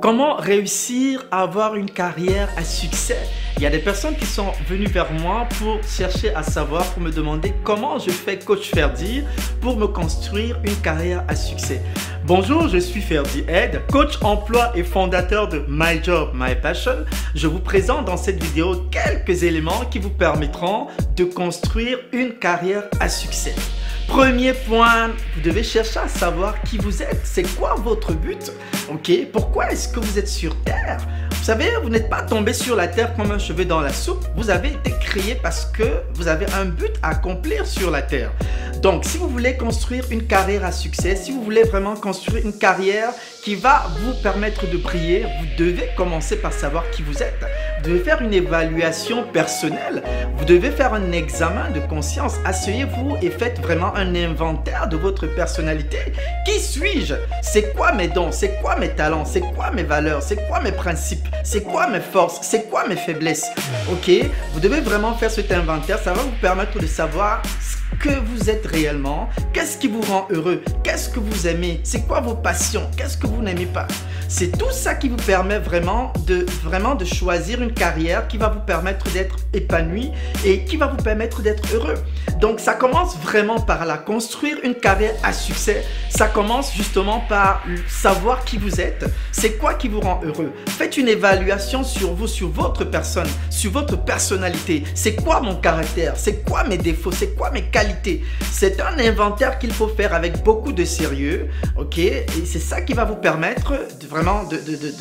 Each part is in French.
Comment réussir à avoir une carrière à succès? Il y a des personnes qui sont venues vers moi pour chercher à savoir, pour me demander comment je fais coach Ferdi pour me construire une carrière à succès. Bonjour, je suis Ferdi Ed, coach emploi et fondateur de My Job, My Passion. Je vous présente dans cette vidéo quelques éléments qui vous permettront de construire une carrière à succès. Premier point, vous devez chercher à savoir qui vous êtes. C'est quoi votre but? Ok Pourquoi est-ce que vous êtes sur Terre? Vous savez, vous n'êtes pas tombé sur la Terre comme un cheveu dans la soupe. Vous avez été créé parce que vous avez un but à accomplir sur la Terre. Donc, si vous voulez construire une carrière à succès, si vous voulez vraiment construire une carrière qui va vous permettre de briller, vous devez commencer par savoir qui vous êtes. Vous devez faire une évaluation personnelle. Vous devez faire un examen de conscience. Asseyez-vous et faites vraiment un inventaire de votre personnalité. Qui suis-je? C'est quoi mes dons? C'est quoi mes talents? C'est quoi mes valeurs? C'est quoi mes principes? C'est quoi mes forces? C'est quoi mes faiblesses? Ok? Vous devez vraiment faire cet inventaire. Ça va vous permettre de savoir que vous êtes réellement, qu'est-ce qui vous rend heureux, qu'est-ce que vous aimez, c'est quoi vos passions, qu'est-ce que vous n'aimez pas. C'est tout ça qui vous permet vraiment de, vraiment de choisir une carrière qui va vous permettre d'être épanoui et qui va vous permettre d'être heureux. Donc ça commence vraiment par la Construire une carrière à succès, ça commence justement par savoir qui vous êtes, c'est quoi qui vous rend heureux? Faites une évaluation sur vous, sur votre personne, sur votre personnalité. C'est quoi mon caractère? C'est quoi mes défauts? C'est quoi mes qualités? C'est un inventaire qu'il faut faire avec beaucoup de sérieux, ok? Et c'est ça qui va vous permettre de, vraiment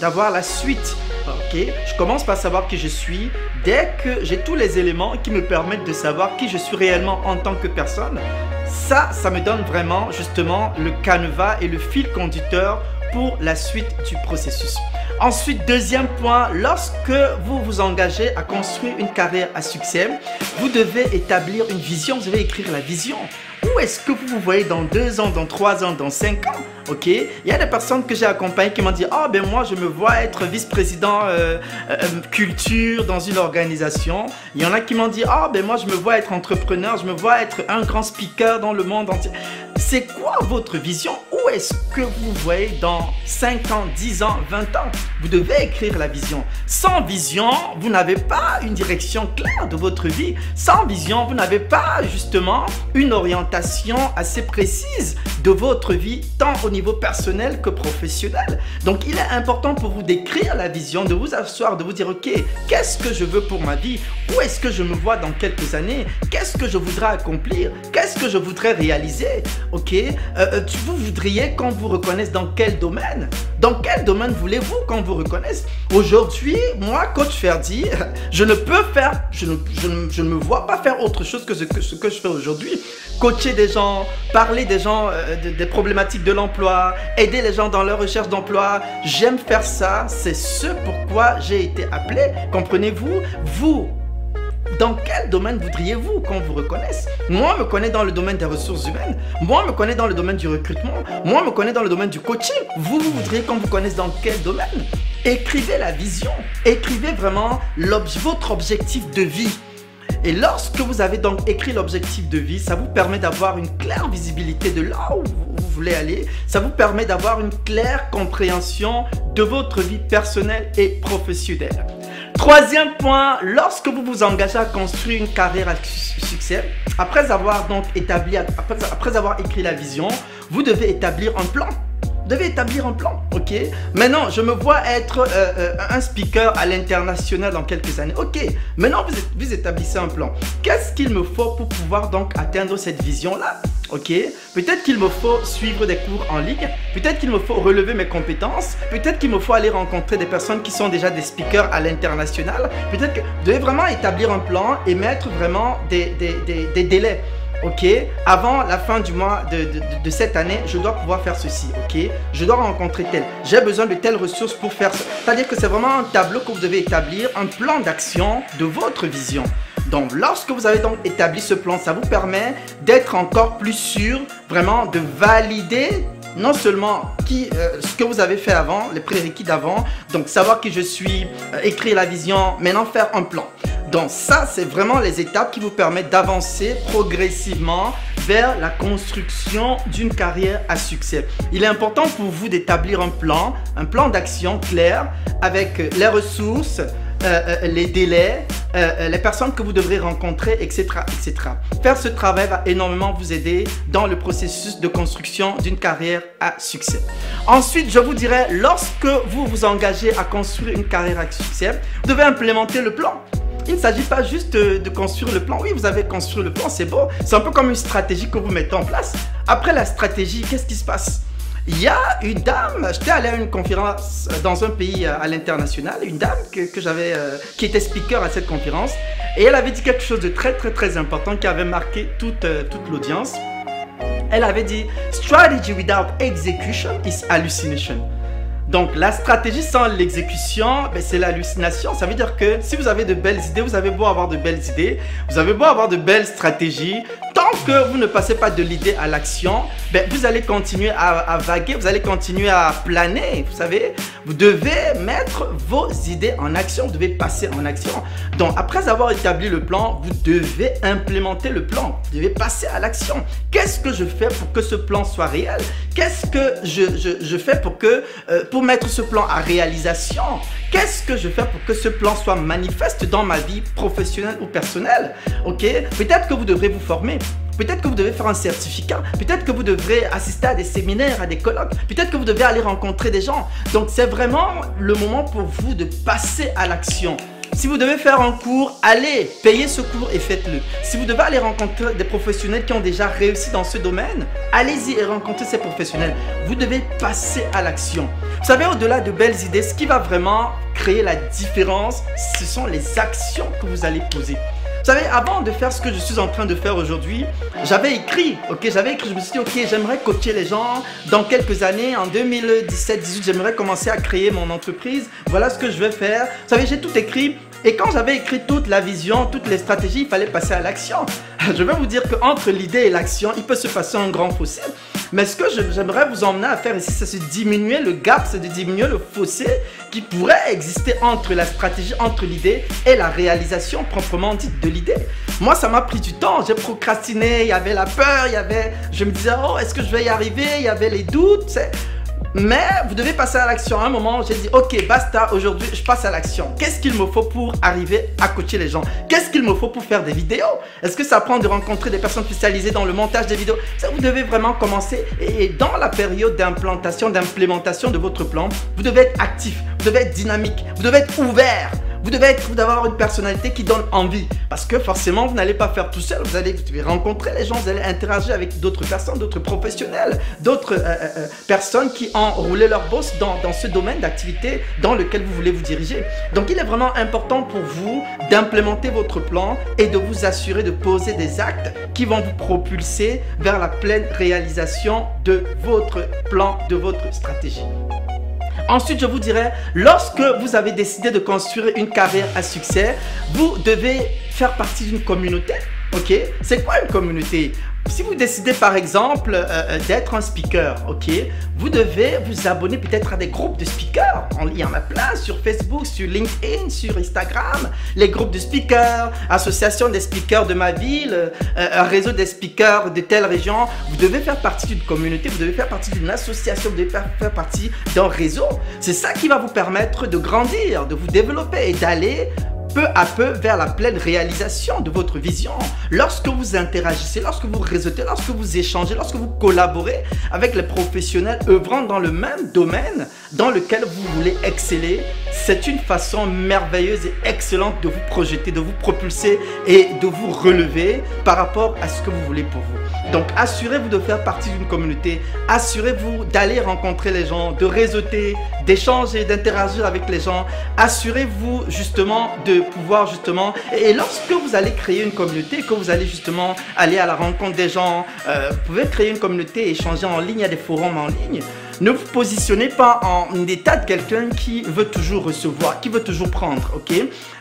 d'avoir la suite, ok Je commence par savoir qui je suis. Dès que j'ai tous les éléments qui me permettent de savoir qui je suis réellement en tant que personne, ça, ça me donne vraiment justement le canevas et le fil conducteur pour la suite du processus. Ensuite, deuxième point, lorsque vous vous engagez à construire une carrière à succès, vous devez établir une vision, vous devez écrire la vision. Est-ce que vous vous voyez dans deux ans, dans trois ans, dans cinq ans? Ok? Il y a des personnes que j'ai accompagnées qui m'ont dit Ah, ben moi, je me vois être vice-président euh, euh, culture dans une organisation. Il y en a qui m'ont dit Ah, ben moi, je me vois être entrepreneur, je me vois être un grand speaker dans le monde entier. C'est quoi votre vision Où est-ce que vous voyez dans 5 ans, 10 ans, 20 ans Vous devez écrire la vision. Sans vision, vous n'avez pas une direction claire de votre vie. Sans vision, vous n'avez pas justement une orientation assez précise de votre vie, tant au niveau personnel que professionnel. Donc il est important pour vous d'écrire la vision, de vous asseoir, de vous dire, ok, qu'est-ce que je veux pour ma vie? Où est-ce que je me vois dans quelques années? Qu'est-ce que je voudrais accomplir? Qu'est-ce que je voudrais réaliser? Ok, euh, euh, vous voudriez qu'on vous reconnaisse dans quel domaine? Dans quel domaine voulez-vous qu'on vous reconnaisse? Aujourd'hui, moi, coach Ferdi, je ne peux faire, je ne, me vois pas faire autre chose que ce que, ce que je fais aujourd'hui. Coacher des gens, parler des gens, euh, des problématiques de l'emploi, aider les gens dans leur recherche d'emploi. J'aime faire ça. C'est ce pourquoi j'ai été appelé. Comprenez-vous? Vous, dans quel domaine voudriez-vous qu'on vous reconnaisse? Moi, me connais dans le domaine des ressources humaines. Moi, me connais dans le domaine du recrutement. Moi, me connais dans le domaine du coaching. Vous, vous voudriez qu'on vous connaisse dans quel domaine? Écrivez la vision. Écrivez vraiment votre objectif de vie. Et lorsque vous avez donc écrit l'objectif de vie, ça vous permet d'avoir une claire visibilité de là où vous voulez aller. Ça vous permet d'avoir une claire compréhension de votre vie personnelle et professionnelle. Troisième point, lorsque vous vous engagez à construire une carrière à succès, après avoir donc établi, après, avoir écrit la vision, vous devez établir un plan Devez établir un plan, ok? Maintenant, je me vois être euh, euh, un speaker à l'international dans quelques années. Ok, maintenant vous, vous établissez un plan. Qu'est-ce qu'il me faut pour pouvoir donc atteindre cette vision-là ok? Peut-être qu'il me faut suivre des cours en ligne, peut-être qu'il me faut relever mes compétences, peut-être qu'il me faut aller rencontrer des personnes qui sont déjà des speakers à l'international, peut-être que vous devez vraiment établir un plan et mettre vraiment des, délais. Ok, avant la fin du mois de, de, cette année, je dois pouvoir faire ceci. Ok, je dois rencontrer tel. J'ai besoin de telles ressources pour faire ça. C'est-à-dire que c'est vraiment un tableau que vous devez établir, un plan d'action de votre vision. Donc, lorsque vous avez donc établi ce plan, ça vous permet d'être encore plus sûr, vraiment de valider non seulement qui, euh, ce que vous avez fait avant, les prérequis d'avant, donc savoir qui je suis, euh, écrire la vision, maintenant faire un plan. Donc ça, c'est vraiment les étapes qui vous permettent d'avancer progressivement vers la construction d'une carrière à succès. Il est important pour vous d'établir un plan, un plan d'action clair avec les ressources, euh, euh, les délais, euh, les personnes que vous devrez rencontrer, etc., etc. Faire ce travail va énormément vous aider dans le processus de construction d'une carrière à succès. Ensuite, je vous dirais, lorsque vous vous engagez à construire une carrière à succès, vous devez implémenter le plan. Il ne s'agit pas juste de construire le plan. Oui, vous avez construit le plan, c'est beau. C'est un peu comme une stratégie que vous mettez en place. Après la stratégie, qu'est-ce qui se passe? Il y a une dame, j'étais allé à une conférence dans un pays à l'international, une dame que, j'avais, euh, qui était speaker à cette conférence, et elle avait dit quelque chose de très très très important qui avait marqué toute, euh, toute l'audience. Elle avait dit, Strategy without execution is hallucination. Donc la stratégie sans l'exécution, ben, c'est l'hallucination. Ça veut dire que si vous avez de belles idées, vous avez beau avoir de belles idées, vous avez beau avoir de belles stratégies, tant que vous ne passez pas de l'idée à l'action, ben, vous allez continuer à, vaguer, vous allez continuer à planer. Vous savez, vous devez mettre vos idées en action, vous devez passer en action. Donc après avoir établi le plan, vous devez implémenter le plan, vous devez passer à l'action. Qu'est-ce que je fais pour que ce plan soit réel? Qu'est-ce que je, fais pour que euh, pour mettre ce plan à réalisation? Qu'est-ce que je fais pour que ce plan soit manifeste dans ma vie professionnelle ou personnelle? Ok? Peut-être que vous devrez vous former. Peut-être que vous devez faire un certificat. Peut-être que vous devrez assister à des séminaires, à des colloques. Peut-être que vous devez aller rencontrer des gens. Donc c'est vraiment le moment pour vous de passer à l'action. Si vous devez faire un cours, allez, payez ce cours et faites-le. Si vous devez aller rencontrer des professionnels qui ont déjà réussi dans ce domaine, allez-y et rencontrez ces professionnels. Vous devez passer à l'action. Vous savez, au-delà de belles idées, ce qui va vraiment créer la différence, ce sont les actions que vous allez poser. Vous savez, avant de faire ce que je suis en train de faire aujourd'hui, j'avais écrit, ok, j'avais écrit, je me suis dit, ok, j'aimerais coacher les gens dans quelques années, en 2017-18, j'aimerais commencer à créer mon entreprise, voilà ce que je vais faire. Vous savez, j'ai tout écrit et quand j'avais écrit toute la vision, toutes les stratégies, il fallait passer à l'action. Je vais vous dire qu'entre l'idée et l'action, il peut se passer un grand fossé. Mais ce que j'aimerais vous emmener à faire ici, c'est de diminuer le gap, c'est de diminuer le fossé qui pourrait exister entre la stratégie, entre l'idée et la réalisation proprement dite de l'idée. Moi, ça m'a pris du temps. J'ai procrastiné, il y avait la peur, il y avait... Je me disais, oh, est-ce que je vais y arriver? Il y avait les doutes. Mais vous devez passer à l'action. À un moment, j'ai dit, ok, basta, aujourd'hui, je passe à l'action. Qu'est-ce qu'il me faut pour arriver à coacher les gens? Qu'est-ce qu'il me faut pour faire des vidéos? Est-ce que ça prend de rencontrer des personnes spécialisées dans le montage des vidéos? Ça, vous devez vraiment commencer. Et dans la période d'implantation, d'implémentation de votre plan, vous devez être actif, vous devez être dynamique, vous devez être ouvert. Vous devez être, vous avoir une personnalité qui donne envie. Parce que forcément, vous n'allez pas faire tout seul. Vous allez rencontrer les gens, vous allez interagir avec d'autres personnes, d'autres professionnels, d'autres euh, euh, euh, personnes qui ont roulé leur boss dans, dans ce domaine d'activité dans lequel vous voulez vous diriger. Donc, il est vraiment important pour vous d'implémenter votre plan et de vous assurer de poser des actes qui vont vous propulser vers la pleine réalisation de votre plan, de votre stratégie. Ensuite, je vous dirais, lorsque vous avez décidé de construire une carrière à succès, vous devez faire partie d'une communauté. Ok? C'est quoi une communauté? Si vous décidez par exemple euh, euh, d'être un speaker, ok, vous devez vous abonner peut-être à des groupes de speakers. Il y en a plein sur Facebook, sur LinkedIn, sur Instagram. Les groupes de speakers, association des speakers de ma ville, euh, un réseau des speakers de telle région. Vous devez faire partie d'une communauté, vous devez faire partie d'une association, vous devez faire, faire partie d'un réseau. C'est ça qui va vous permettre de grandir, de vous développer et d'aller peu à peu vers la pleine réalisation de votre vision. Lorsque vous interagissez, lorsque vous réseautez, lorsque vous échangez, lorsque vous collaborez avec les professionnels œuvrant dans le même domaine dans lequel vous voulez exceller, c'est une façon merveilleuse et excellente de vous projeter, de vous propulser et de vous relever par rapport à ce que vous voulez pour vous. Donc assurez-vous de faire partie d'une communauté, assurez-vous d'aller rencontrer les gens, de réseauter, d'échanger, d'interagir avec les gens. Assurez-vous justement de pouvoir justement... Et lorsque vous allez créer une communauté, que vous allez justement aller à la rencontre des gens, euh, vous pouvez créer une communauté échanger en ligne, il y a des forums en ligne. Ne vous positionnez pas en état de quelqu'un qui veut toujours recevoir, qui veut toujours prendre, ok?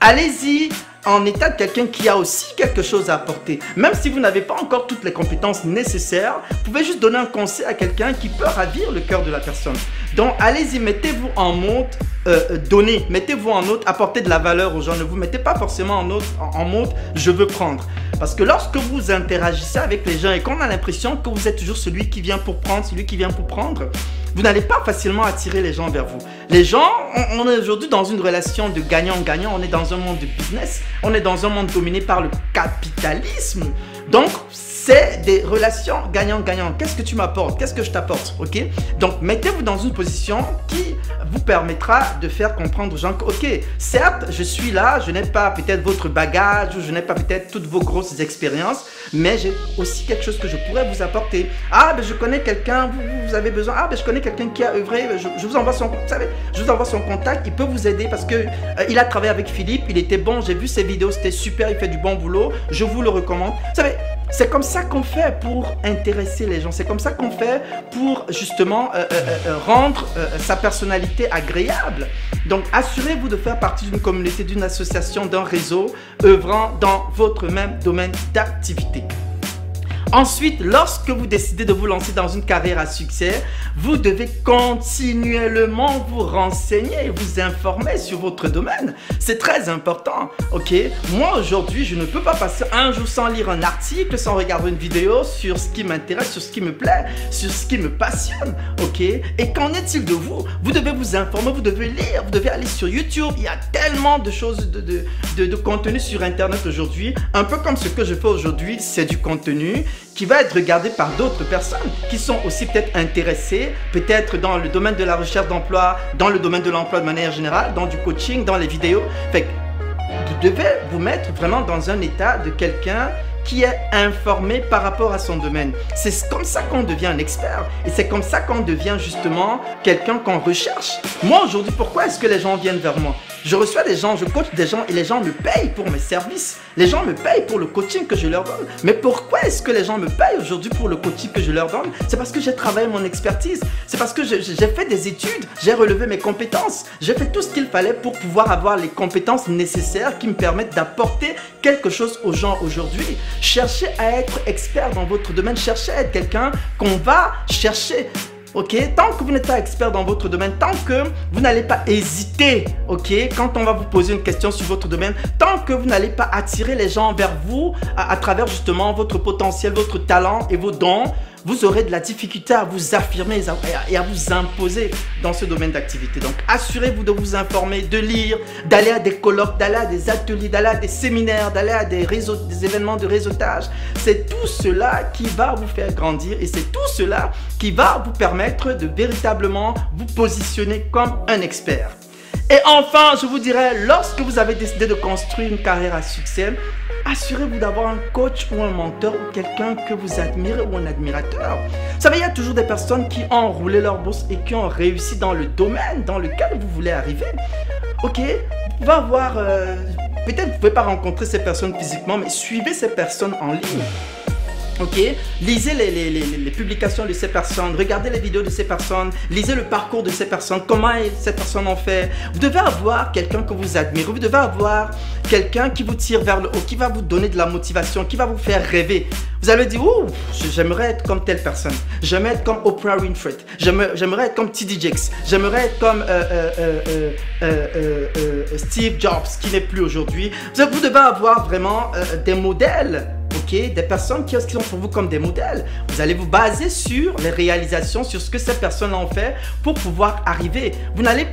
Allez-y en état de quelqu'un qui a aussi quelque chose à apporter. Même si vous n'avez pas encore toutes les compétences nécessaires, vous pouvez juste donner un conseil à quelqu'un qui peut ravir le cœur de la personne. Donc allez-y, mettez-vous en monte euh, donner, mettez-vous en autre, apportez de la valeur aux gens. Ne vous mettez pas forcément en, en, mode je veux prendre. Parce que lorsque vous interagissez avec les gens et qu'on a l'impression que vous êtes toujours celui qui vient pour prendre, celui qui vient pour prendre, vous n'allez pas facilement attirer les gens vers vous. Les gens, on, est aujourd'hui dans une relation de gagnant-gagnant, on est dans un monde de business, on est dans un monde dominé par le capitalisme. Donc, c'est des relations gagnant-gagnant. Qu'est-ce que tu m'apportes? Qu'est-ce que je t'apporte? Ok? Donc, mettez-vous dans une position qui vous permettra de faire comprendre aux gens que, ok, certes, je suis là, je n'ai pas peut-être votre bagage ou je n'ai pas peut-être toutes vos grosses expériences, mais j'ai aussi quelque chose que je pourrais vous apporter. Ah, ben je connais quelqu'un, vous, avez besoin. Ah, ben je connais quelqu'un qui a œuvré, je, vous envoie son, vous savez, je vous envoie son contact, il peut vous aider parce que euh, il a travaillé avec Philippe, il était bon, j'ai vu ses vidéos, c'était super, il fait du bon boulot, je vous le recommande. Vous savez, c'est comme ça qu'on fait pour intéresser les gens. C'est comme ça qu'on fait pour justement euh, euh, euh, rendre sa personnalité agréable. Donc assurez-vous de faire partie d'une communauté, d'une association, d'un réseau œuvrant dans votre même domaine d'activité. Ensuite, lorsque vous décidez de vous lancer dans une carrière à succès, vous devez continuellement vous renseigner et vous informer sur votre domaine. C'est très important, ok? Moi, aujourd'hui, je ne peux pas passer un jour sans lire un article, sans regarder une vidéo sur ce qui m'intéresse, sur ce qui me plaît, sur ce qui me passionne, ok? Et qu'en est-il de vous? Vous devez vous informer, vous devez lire, vous devez aller sur YouTube. Il y a tellement de choses, de, de, de contenu sur Internet aujourd'hui. Un peu comme ce que je fais aujourd'hui, c'est du contenu qui va être regardé par d'autres personnes qui sont aussi peut-être intéressées, peut-être dans le domaine de la recherche d'emploi, dans le domaine de l'emploi de manière générale, dans du coaching, dans les vidéos. Fait que vous devez vous mettre vraiment dans un état de quelqu'un qui est informé par rapport à son domaine. C'est comme ça qu'on devient un expert et c'est comme ça qu'on devient justement quelqu'un qu'on recherche. Moi aujourd'hui, pourquoi est-ce que les gens viennent vers moi? Je reçois des gens, je coach des gens et les gens me payent pour mes services. Les gens me payent pour le coaching que je leur donne. Mais pourquoi est-ce que les gens me payent aujourd'hui pour le coaching que je leur donne? C'est parce que j'ai travaillé mon expertise. C'est parce que j'ai fait des études, j'ai relevé mes compétences. J'ai fait tout ce qu'il fallait pour pouvoir avoir les compétences nécessaires qui me permettent d'apporter quelque chose aux gens aujourd'hui. Cherchez à être expert dans votre domaine. Cherchez à être quelqu'un qu'on va chercher. Ok, tant que vous n'êtes pas expert dans votre domaine, tant que vous n'allez pas hésiter, ok, quand on va vous poser une question sur votre domaine, tant que vous n'allez pas attirer les gens vers vous à travers justement votre potentiel, votre talent et vos dons, vous aurez de la difficulté à vous affirmer et à vous imposer dans ce domaine d'activité. Donc, assurez-vous de vous informer, de lire, d'aller à des colloques, d'aller à des ateliers, d'aller à des séminaires, d'aller à des, réseaux, des événements de réseautage. C'est tout cela qui va vous faire grandir et c'est tout cela qui va vous permettre de véritablement vous positionner comme un expert. Et enfin, je vous dirais, lorsque vous avez décidé de construire une carrière à succès, assurez-vous d'avoir un coach ou un mentor ou quelqu'un que vous admirez ou un admirateur. Vous savez, il y a toujours des personnes qui ont roulé leur bourse et qui ont réussi dans le domaine dans lequel vous voulez arriver. Ok, pouvez avoir... Euh, peut-être vous ne pouvez pas rencontrer ces personnes physiquement, mais suivez ces personnes en ligne. Ok Lisez les, publications de ces personnes, regardez les vidéos de ces personnes, lisez le parcours de ces personnes, comment ces personnes ont fait. Vous devez avoir quelqu'un que vous admirez, vous devez avoir quelqu'un qui vous tire vers le haut, qui va vous donner de la motivation, qui va vous faire rêver. Vous allez dire, ouh, j'aimerais être comme telle personne, j'aimerais être comme Oprah Winfrey, j'aimerais être comme T.D. Jakes, j'aimerais être comme euh, euh, euh, Steve Jobs qui n'est plus aujourd'hui. Vous devez avoir vraiment des modèles des personnes qui, sont pour vous comme des modèles. Vous allez vous baser sur les réalisations, sur ce que ces personnes ont fait pour pouvoir arriver. Vous n'allez,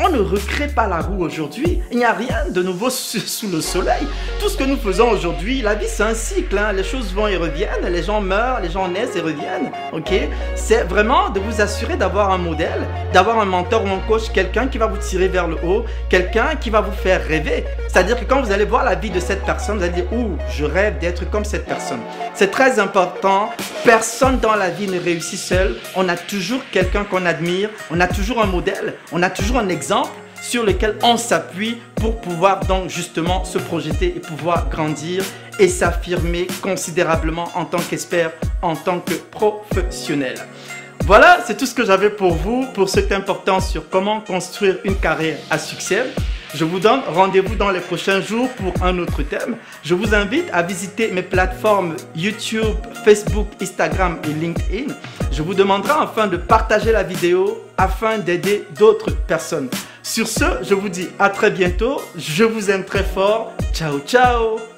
on, ne recrée pas la roue aujourd'hui. Il n'y a rien de nouveau sous, le soleil. Tout ce que nous faisons aujourd'hui, la vie c'est un cycle. Hein. Les choses vont et reviennent, les gens meurent, les gens naissent et reviennent. Ok? C'est vraiment de vous assurer d'avoir un modèle, d'avoir un mentor ou un coach, quelqu'un qui va vous tirer vers le haut, quelqu'un qui va vous faire rêver. C'est-à-dire que quand vous allez voir la vie de cette personne, vous allez dire, ouh, je rêve d'être cette personne. C'est très important. Personne dans la vie ne réussit seul. On a toujours quelqu'un qu'on admire. On a toujours un modèle. On a toujours un exemple sur lequel on s'appuie pour pouvoir donc justement se projeter et pouvoir grandir et s'affirmer considérablement en tant qu'expert, en tant que professionnel. Voilà, c'est tout ce que j'avais pour vous pour cette importance sur comment construire une carrière à succès. Je vous donne rendez-vous dans les prochains jours pour un autre thème. Je vous invite à visiter mes plateformes YouTube, Facebook, Instagram et LinkedIn. Je vous demanderai enfin de partager la vidéo afin d'aider d'autres personnes. Sur ce, je vous dis à très bientôt. Je vous aime très fort. Ciao, ciao